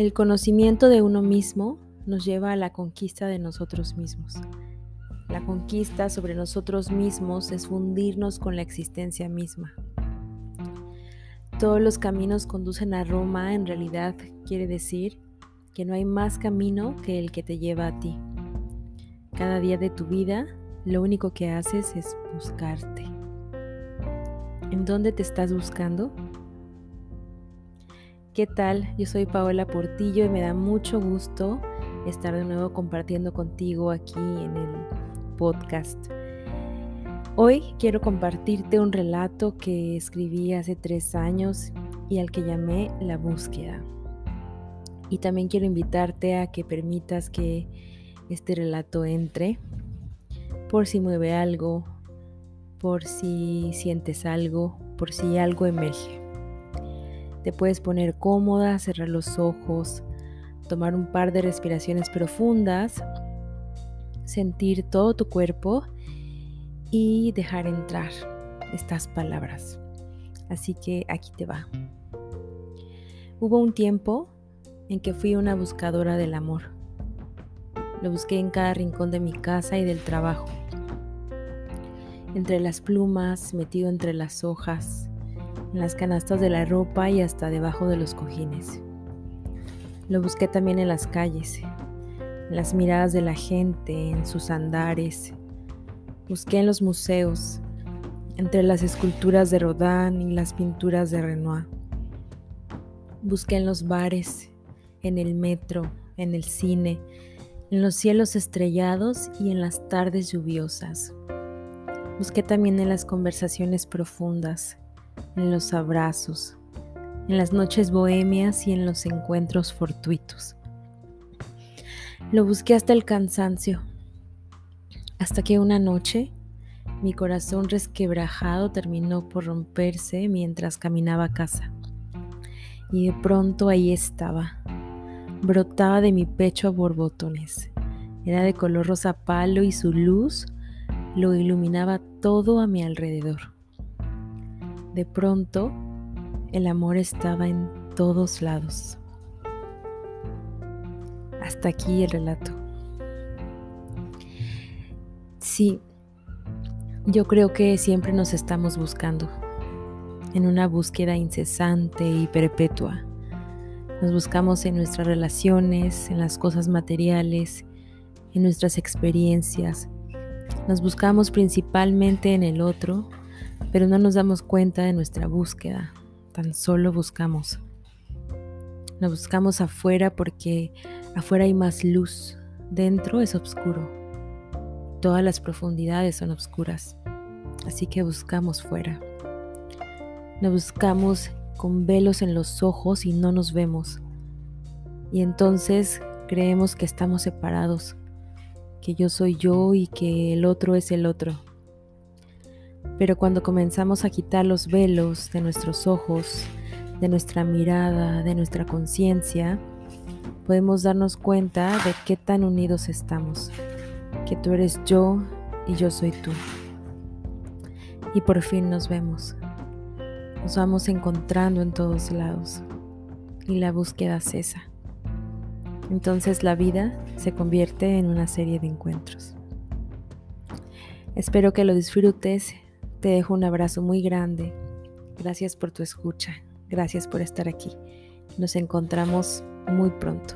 El conocimiento de uno mismo nos lleva a la conquista de nosotros mismos. La conquista sobre nosotros mismos es fundirnos con la existencia misma. Todos los caminos conducen a Roma, en realidad quiere decir que no hay más camino que el que te lleva a ti. Cada día de tu vida, lo único que haces es buscarte. ¿En dónde te estás buscando? ¿Qué tal? Yo soy Paola Portillo y me da mucho gusto estar de nuevo compartiendo contigo aquí en el podcast. Hoy quiero compartirte un relato que escribí hace tres años y al que llamé La búsqueda. Y también quiero invitarte a que permitas que este relato entre por si mueve algo, por si sientes algo, por si algo emerge. Te puedes poner cómoda, cerrar los ojos, tomar un par de respiraciones profundas, sentir todo tu cuerpo y dejar entrar estas palabras. Así que aquí te va. Hubo un tiempo en que fui una buscadora del amor. Lo busqué en cada rincón de mi casa y del trabajo. Entre las plumas, metido entre las hojas, en las canastas de la ropa y hasta debajo de los cojines. Lo busqué también en las calles, en las miradas de la gente, en sus andares. Busqué en los museos, entre las esculturas de Rodin y las pinturas de Renoir. Busqué en los bares, en el metro, en el cine, en los cielos estrellados y en las tardes lluviosas. Busqué también en las conversaciones profundas, en los abrazos, en las noches bohemias y en los encuentros fortuitos. Lo busqué hasta el cansancio, hasta que una noche mi corazón resquebrajado terminó por romperse mientras caminaba a casa. Y de pronto ahí estaba. Brotaba de mi pecho a borbotones. Era de color rosa palo y su luz lo iluminaba todo a mi alrededor. De pronto, el amor estaba en todos lados. Hasta aquí el relato. Sí, yo creo que siempre nos estamos buscando, en una búsqueda incesante y perpetua. Nos buscamos en nuestras relaciones, en las cosas materiales, en nuestras experiencias. Nos buscamos principalmente en el otro pero no nos damos cuenta de nuestra búsqueda, tan solo buscamos. Nos buscamos afuera porque afuera hay más luz, dentro es oscuro. Todas las profundidades son oscuras, así que buscamos fuera. Nos buscamos con velos en los ojos y no nos vemos. Y entonces creemos que estamos separados, que yo soy yo y que el otro es el otro. Pero cuando comenzamos a quitar los velos de nuestros ojos, de nuestra mirada, de nuestra conciencia, podemos darnos cuenta de qué tan unidos estamos, que tú eres yo y yo soy tú. Y por fin nos vemos. Nos vamos encontrando en todos lados y la búsqueda cesa. Entonces la vida se convierte en una serie de encuentros. Espero que lo disfrutes te dejo un abrazo muy grande. Gracias por tu escucha. Gracias por estar aquí. Nos encontramos muy pronto.